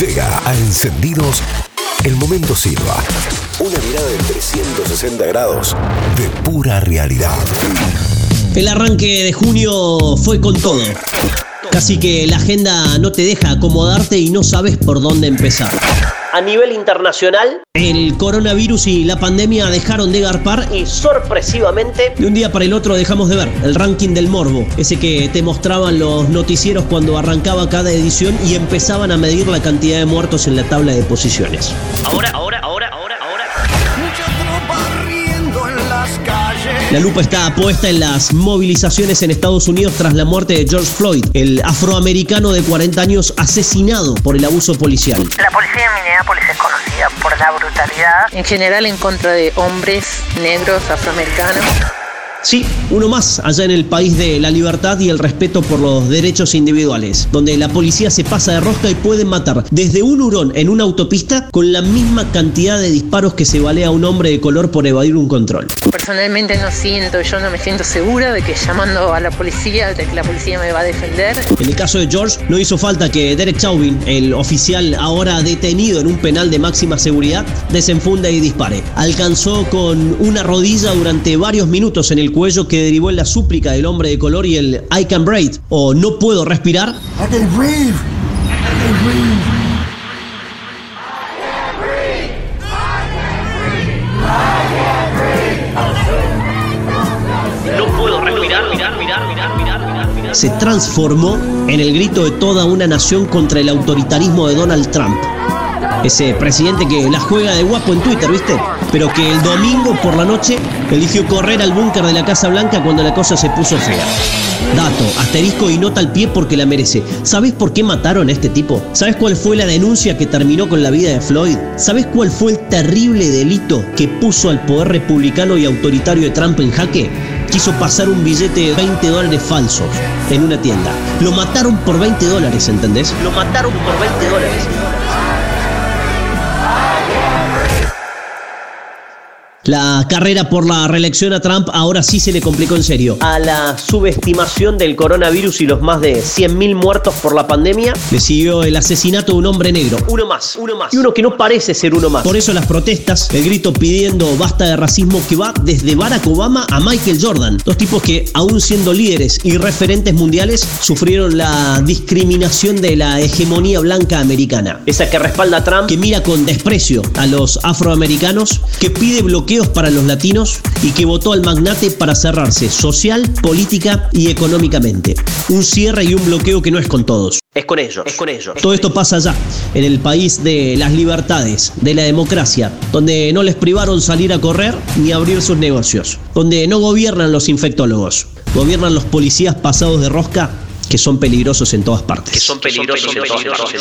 Llega a Encendidos el momento Silva. Una mirada de 360 grados de pura realidad. El arranque de junio fue con todo. Casi que la agenda no te deja acomodarte y no sabes por dónde empezar. A nivel internacional, el coronavirus y la pandemia dejaron de garpar y sorpresivamente, de un día para el otro dejamos de ver el ranking del morbo, ese que te mostraban los noticieros cuando arrancaba cada edición y empezaban a medir la cantidad de muertos en la tabla de posiciones. Ahora, ahora, La lupa está puesta en las movilizaciones en Estados Unidos tras la muerte de George Floyd, el afroamericano de 40 años asesinado por el abuso policial. La policía de Minneapolis es conocida por la brutalidad, en general en contra de hombres negros, afroamericanos. Sí, uno más allá en el país de la libertad y el respeto por los derechos individuales, donde la policía se pasa de rosca y puede matar desde un hurón en una autopista con la misma cantidad de disparos que se balea a un hombre de color por evadir un control. Personalmente no siento, yo no me siento segura de que llamando a la policía, de que la policía me va a defender. En el caso de George, no hizo falta que Derek Chauvin, el oficial ahora detenido en un penal de máxima seguridad, desenfunda y dispare. Alcanzó con una rodilla durante varios minutos en el cuello que derivó en la súplica del hombre de color y el I can breathe o no puedo respirar. I can breathe. I can breathe. No puedo respirar, mirar, mirar, mirar, mirar, mirar, mirar. Se transformó en el grito de toda una nación contra el autoritarismo de Donald Trump. Ese presidente que la juega de guapo en Twitter, ¿viste? Pero que el domingo por la noche eligió correr al búnker de la Casa Blanca cuando la cosa se puso fea. Dato, asterisco y nota al pie porque la merece. ¿Sabes por qué mataron a este tipo? ¿Sabes cuál fue la denuncia que terminó con la vida de Floyd? ¿Sabes cuál fue el terrible delito que puso al poder republicano y autoritario de Trump en jaque? Quiso pasar un billete de 20 dólares falsos en una tienda. Lo mataron por 20 dólares, ¿entendés? Lo mataron por 20 dólares. La carrera por la reelección a Trump ahora sí se le complicó en serio. A la subestimación del coronavirus y los más de 100.000 muertos por la pandemia, le siguió el asesinato de un hombre negro. Uno más, uno más. Y uno que no parece ser uno más. Por eso las protestas, el grito pidiendo basta de racismo que va desde Barack Obama a Michael Jordan. Dos tipos que, aún siendo líderes y referentes mundiales, sufrieron la discriminación de la hegemonía blanca americana. Esa que respalda a Trump, que mira con desprecio a los afroamericanos, que pide para los latinos y que votó al magnate para cerrarse social, política y económicamente. Un cierre y un bloqueo que no es con todos. Es con ellos, es con ellos. Todo esto pasa allá, en el país de las libertades, de la democracia, donde no les privaron salir a correr ni abrir sus negocios, donde no gobiernan los infectólogos, gobiernan los policías pasados de rosca que son peligrosos en todas partes. Que son peligrosos, en todas partes.